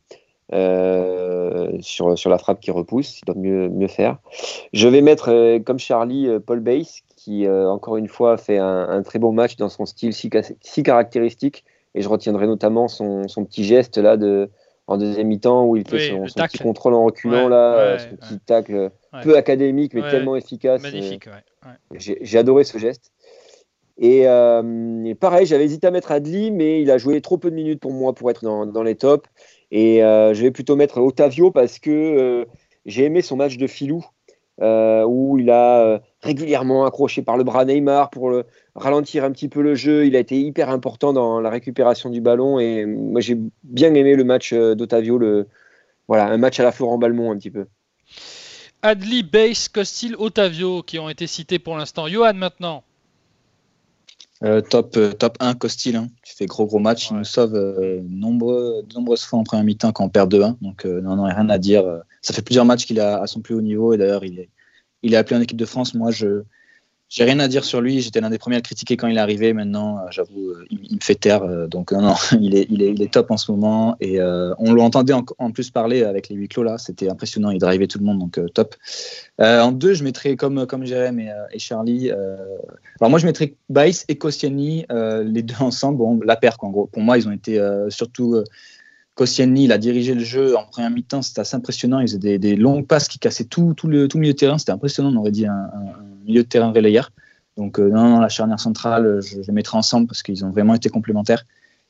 Euh, sur, sur la frappe qui repousse. Il doit mieux, mieux faire. Je vais mettre, euh, comme Charlie, euh, Paul Bass, qui, encore une fois, fait un, très bon match dans son style si, si, caractéristique. Et je retiendrai notamment son, son petit geste là de, en deuxième mi-temps où il fait Oui, son, petit contrôle en reculant Ouais, là, ouais, euh, son petit tacle Ouais. peu académique mais Ouais, tellement efficace. euh, Magnifique, j'ai adoré ce geste. Et, euh, et pareil, j'avais hésité à mettre Adli, mais il a joué trop peu de minutes pour moi pour être dans, dans les tops. Et euh, je vais plutôt mettre Otavio parce que euh, j'ai aimé son match de filou, où il a régulièrement accroché par le bras Neymar pour le, ralentir un petit peu le jeu. Il a été hyper important dans la récupération du ballon. Et moi, j'ai bien aimé le match d'Otavio. Le, voilà, un match à la Florent Balmont un petit peu. Adli, Base, Costil, Otavio qui ont été cités pour l'instant. Johan maintenant. Euh, top, euh, top 1, Costil. Hein. Il fait gros gros match. Il nous sauve euh, nombreux, de nombreuses fois en première mi-temps quand on perd 2-1. Donc non, non, rien à dire. Ça fait plusieurs matchs qu'il est à son plus haut niveau. Et d'ailleurs, il est, il est appelé en équipe de France. Moi, je j'ai rien à dire sur lui. J'étais l'un des premiers à le critiquer quand il est arrivé. Maintenant, euh, j'avoue, euh, il, me fait taire. euh, donc non, non, il est, top en ce moment. Et on l'entendait en, plus parler avec les huis clos là. C'était impressionnant. Il drivait tout le monde. Donc top. En deux, je mettrais comme, comme Jérém et, Charlie. alors moi, je mettrais Baïs et Koscielny, les deux ensemble. Bon, la paire, quoi, en gros. Pour moi, ils ont été surtout. Koscielny, il a dirigé le jeu en première mi-temps. C'était assez impressionnant. Il faisait des, des longues passes qui cassaient tout, tout, le, tout milieu de terrain. C'était impressionnant. On aurait dit un, milieu de terrain relayeur. Donc, euh, non, non, la charnière centrale, euh, je, je les mettrai ensemble parce qu'ils ont vraiment été complémentaires.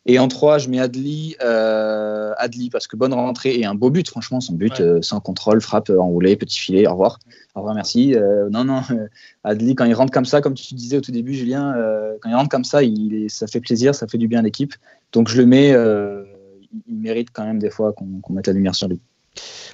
Et en trois, je mets Adli, euh, Adli parce que bonne rentrée et un beau but, franchement, son but Ouais. euh, sans contrôle, frappe enroulée, petit filet, au revoir. Au revoir, merci. Euh, non, non, Adli, quand il rentre comme ça, comme tu disais au tout début, Julien, quand il rentre comme ça, il ça fait plaisir, ça fait du bien à l'équipe. Donc je le mets, il- mérite quand même des fois qu'on qu'on mette la lumière sur lui.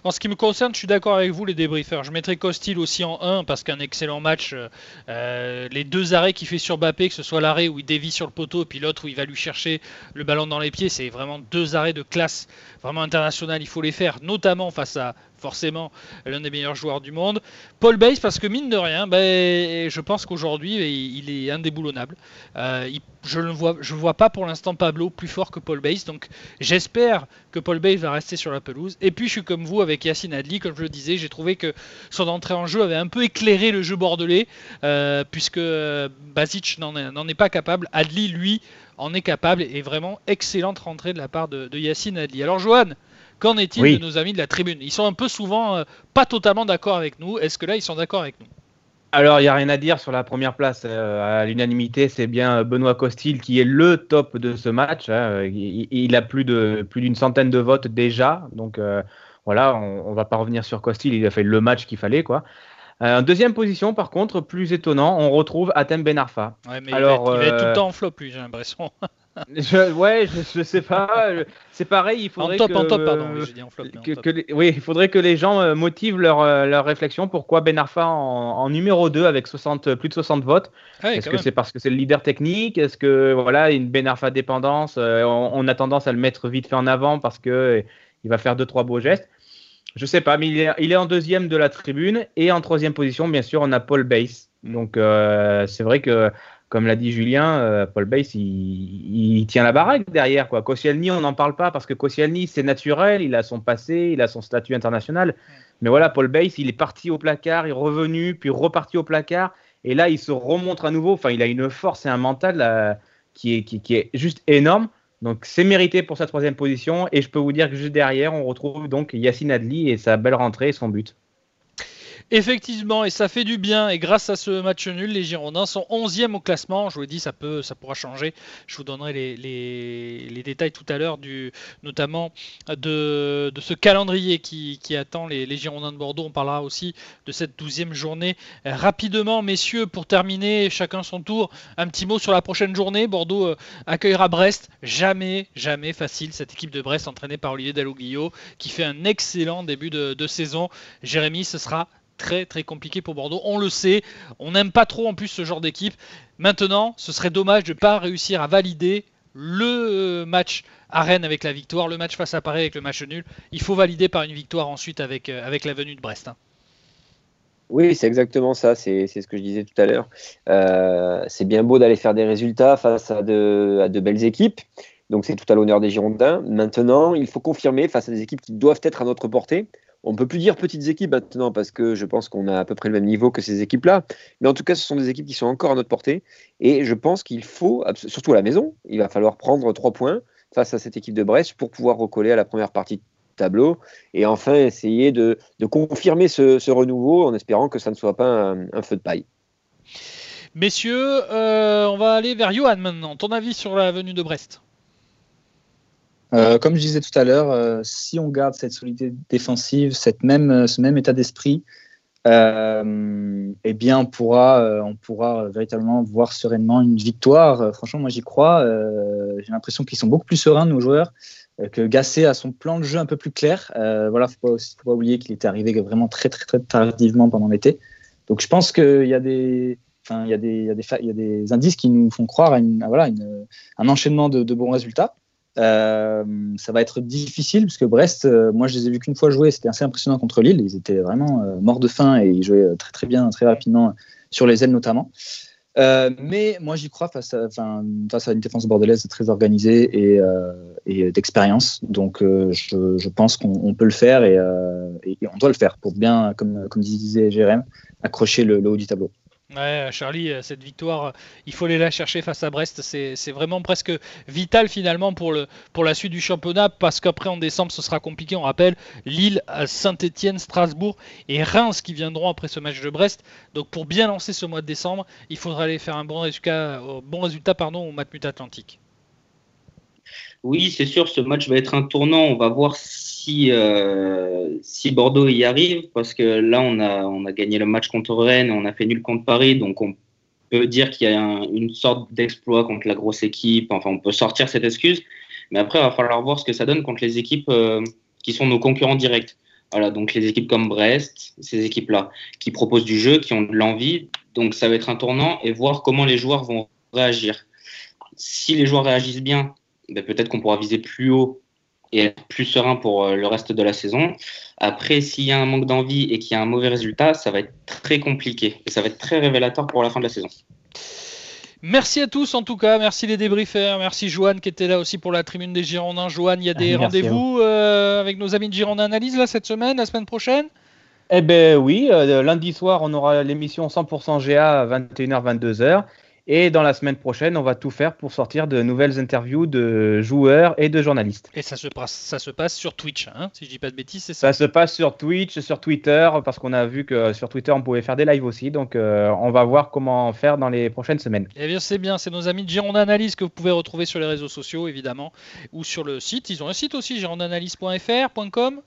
En ce qui me concerne, je suis d'accord avec vous, les débriefers. Je mettrai Costil aussi en 1 parce qu'un excellent match. euh, euh, les deux arrêts qu'il fait sur Bappé, que ce soit l'arrêt où il dévie sur le poteau et puis l'autre où il va lui chercher le ballon dans les pieds, c'est vraiment deux arrêts de classe vraiment internationale. Il faut les faire, notamment face à forcément l'un des meilleurs joueurs du monde. Paul Bass, parce que mine de rien, ben, je pense qu'aujourd'hui il il est indéboulonnable. Euh, je ne vois, vois pas pour l'instant Pablo plus fort que Paul Bass, donc j'espère que Paul Bass va rester sur la pelouse. Et puis je suis comme vous avec Yacine Adli, comme je le disais, j'ai trouvé que son entrée en jeu avait un peu éclairé le jeu bordelais, euh, puisque euh, Basic n'en est, pas capable. Adli, lui, en est capable et vraiment excellente rentrée de la part de, de Yacine Adli. Alors Johan, qu'en est-il Oui. de nos amis de la tribune? Ils sont un peu souvent euh, pas totalement d'accord avec nous. Est-ce que là ils sont d'accord avec nous? Alors, il n'y a rien à dire sur la première place. euh, à l'unanimité, c'est bien Benoît Costil qui est le top de ce match. hein. Il, il a plus de plus d'une centaine de votes déjà. Donc, euh, voilà, on ne va pas revenir sur Costil. Il a fait le match qu'il fallait. quoi. Euh, en deuxième position, par contre, plus étonnant, on retrouve Atem Ben Arfa. Ouais, mais Alors, il, va être, il va être tout euh, le temps en flop, lui, j'ai l'impression. Je, ouais, je, je sais pas. C'est pareil, il En faudrait top, que, en top, pardon. euh, oui, j'ai dit en flop. mais en que- top. que les- oui, il faudrait que les gens euh, motivent leur, euh, leur réflexion. Pourquoi Ben Arfa en, en numéro 2 avec 60, plus de 60 votes? Ouais, Est-ce que c'est parce que c'est le leader technique? Est-ce que voilà une Ben Arfa dépendance euh, on, on a tendance à le mettre vite fait en avant parce que euh, il va faire deux trois beaux gestes? Je sais pas, mais il est, il est en deuxième de la tribune et en troisième position, bien sûr, on a Paul Bass. Donc euh, c'est vrai que comme l'a dit Julien, euh, Paul Bass, il, tient la baraque derrière. Quoi. Koscielny, on n'en parle pas parce que Koscielny, c'est naturel, il a son passé, il a son statut international. Mais voilà, Paul Bass, il est parti au placard, il est revenu, puis reparti au placard. Et là, il se remontre à nouveau. Enfin, il a une force et un mental là, qui, est, qui est juste énorme. Donc, c'est mérité pour sa troisième position. Et je peux vous dire que juste derrière, on retrouve donc Yacine Adli et sa belle rentrée et son but. Effectivement, et ça fait du bien. Et grâce à ce match nul, les Girondins sont 11e au classement. Je vous l'ai dit, ça, peut, ça pourra changer. Je vous donnerai les, détails tout à l'heure, notamment de, ce calendrier qui, attend les, Girondins de Bordeaux. On parlera aussi de cette 12e journée. Euh, rapidement, messieurs, pour terminer, chacun son tour, un petit mot sur la prochaine journée. Bordeaux euh, accueillera Brest. Jamais, jamais facile cette équipe de Brest entraînée par Olivier Dalloglio qui fait un excellent début de saison. Jérémy, ce sera très très compliqué pour Bordeaux. On le sait, on n'aime pas trop en plus ce genre d'équipe. Maintenant, ce serait dommage de ne pas réussir à valider le match à Rennes avec la victoire, le match face à Paris avec le match nul. Il faut valider par une victoire ensuite avec, euh, avec la venue de Brest. hein. Oui, c'est exactement ça. C'est c'est ce que je disais tout à l'heure. Euh, c'est bien beau d'aller faire des résultats face à de, à de belles équipes. Donc c'est tout à l'honneur des Girondins. Maintenant, il faut confirmer face à des équipes qui doivent être à notre portée. On ne peut plus dire petites équipes maintenant parce que je pense qu'on a à peu près le même niveau que ces équipes-là. Mais en tout cas, ce sont des équipes qui sont encore à notre portée. Et je pense qu'il faut, surtout à la maison, il va falloir prendre trois points face à cette équipe de Brest pour pouvoir recoller à la première partie tableau, et enfin essayer de, confirmer ce, renouveau en espérant que ça ne soit pas un, feu de paille. Messieurs, euh, on va aller vers Johan maintenant. Ton avis sur la venue de Brest? Euh, comme je disais tout à l'heure, euh, si on garde cette solidité défensive, cette même, ce même état d'esprit, euh, eh bien, on pourra, euh, véritablement voir sereinement une victoire. Euh, franchement, moi, j'y crois. J'ai l'impression qu'ils sont beaucoup plus sereins, nos joueurs, que Gasset a son plan de jeu un peu plus clair. voilà, faut faut pas oublier qu'il était arrivé vraiment très, très, tardivement pendant l'été. Donc, je pense qu'il y a des, indices qui nous font croire à, un enchaînement de bons résultats. Euh, ça va être difficile parce que Brest, euh, moi je les ai vus qu'une fois jouer, c'était assez impressionnant contre Lille. Ils étaient vraiment euh, morts de faim et ils jouaient très très bien, très rapidement sur les ailes notamment. mais moi j'y crois face à, une défense bordelaise très organisée et, d'expérience. Donc je, pense qu'on peut le faire et, on doit le faire pour bien, comme, disait Jérém, accrocher le haut du tableau. Ouais, Charlie, euh, cette victoire, euh, il faut aller la chercher face à Brest. C'est vraiment presque vital finalement pour, la suite du championnat parce qu'après en décembre ce sera compliqué. On rappelle Lille, Saint-Etienne, Strasbourg et Reims qui viendront après ce match de Brest. Donc pour bien lancer ce mois de décembre, il faudra aller faire un bon résultat, euh, bon résultat pardon, au Matmut Atlantique. Oui, c'est sûr, ce match va être un tournant. On va voir si, euh, si Bordeaux y arrive, parce que là, on a, on a gagné le match contre Rennes, on a fait nul contre Paris, donc on peut dire qu'il y a une sorte d'exploit contre la grosse équipe. Enfin, on peut sortir cette excuse, mais après, il va falloir voir ce que ça donne contre les équipes euh, qui sont nos concurrents directs. Voilà, donc les équipes comme Brest, ces équipes-là, qui proposent du jeu, qui ont de l'envie. Donc ça va être un tournant et voir comment les joueurs vont réagir. Si les joueurs réagissent bien, ben, peut-être qu'on pourra viser plus haut et être plus serein pour euh, le reste de la saison. Après, s'il y a un manque d'envie et qu'il y a un mauvais résultat, ça va être très compliqué et ça va être très révélateur pour la fin de la saison. Merci à tous en tout cas, merci les débriefers, merci Joanne qui était là aussi pour la tribune des Girondins. Joanne, il y a des rendez-vous euh, avec nos amis de Girondins Analyse là cette semaine, la semaine prochaine? Eh ben oui, euh, lundi soir on aura l'émission 100% GA à 21h-22h. Et dans la semaine prochaine, on va tout faire pour sortir de nouvelles interviews de joueurs et de journalistes. Et ça se passe, ça se passe sur Twitch, hein, si je dis pas de bêtises, c'est ça? Ça se passe sur Twitch, sur Twitter, parce qu'on a vu que sur Twitter, on pouvait faire des lives aussi. Donc, euh, on va voir comment faire dans les prochaines semaines. Eh bien, c'est bien. C'est nos amis de Gironde Analyse que vous pouvez retrouver sur les réseaux sociaux, évidemment, ou sur le site. Ils ont un site aussi, girondanalyse.fr.com.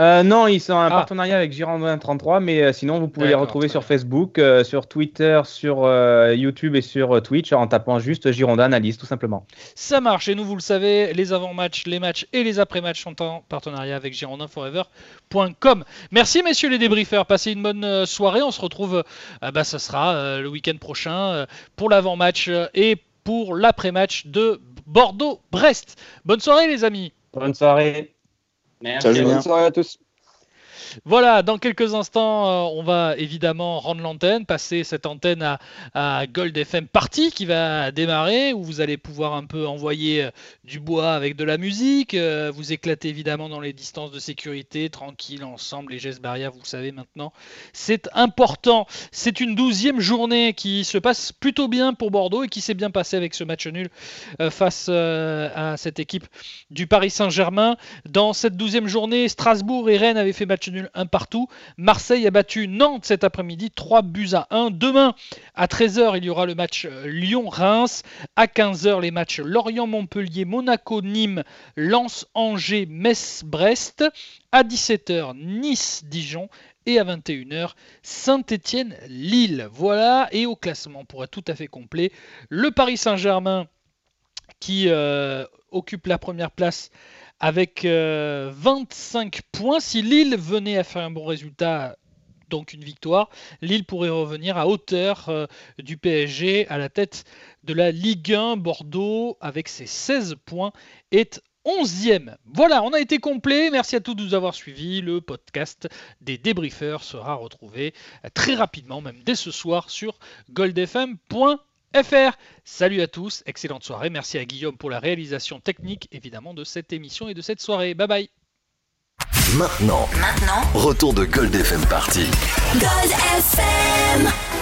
Euh, non, ils sont en ah. partenariat avec Girondin 33, mais euh, sinon vous pouvez les retrouver sur Facebook, euh, sur Twitter, sur YouTube et sur Twitch en tapant juste Girondin Analyse tout simplement. Ça marche et nous vous le savez, les avant-matchs, les matchs et les après-matchs sont en partenariat avec girondinforever.com. Merci messieurs les débriefeurs, passez une bonne soirée, on se retrouve, bah, ça sera le week-end prochain pour l'avant-match et pour l'après-match de Bordeaux-Brest. Bonne soirée les amis. Bonne soirée. Merci. bonne soirée à tous. Voilà, dans quelques instants, euh, on va évidemment rendre l'antenne, passer cette antenne à, Gold FM Party qui va démarrer, où vous allez pouvoir un peu envoyer euh, du bois avec de la musique, euh, vous éclater évidemment dans les distances de sécurité, tranquille, ensemble, les gestes barrières, vous le savez maintenant. C'est important. C'est une douzième journée qui se passe plutôt bien pour Bordeaux et qui s'est bien passée avec ce match nul face à cette équipe du Paris Saint-Germain. Dans cette douzième journée, Strasbourg et Rennes avaient fait match nul un partout. Marseille a battu Nantes cet après-midi, 3 buts à 1. Demain, à 13h, il y aura le match euh, Lyon-Reims. À 15h, les matchs Lorient-Montpellier, Monaco-Nîmes, Lens-Angers, Metz-Brest. À 17h, Nice-Dijon. Et à 21h, Saint-Étienne-Lille. Voilà, et au classement, pour être tout à fait complet, le Paris Saint-Germain qui euh, occupe la première place avec 25 euh, points. Si Lille venait à faire un bon résultat, donc une victoire, Lille pourrait revenir à hauteur euh, du PSG à la tête de la Ligue 1. Bordeaux, avec ses 16 points, est 11e. Voilà, on a été complet. Merci à tous de nous avoir suivis. Le podcast des débriefeurs sera retrouvé euh, très rapidement, même dès ce soir, sur goldfm.fr. FR. Salut à tous, excellente soirée. Merci à Guillaume pour la réalisation technique, évidemment, de cette émission et de cette soirée. Bye bye. Maintenant, maintenant, retour de Gold FM Party. Gold FM.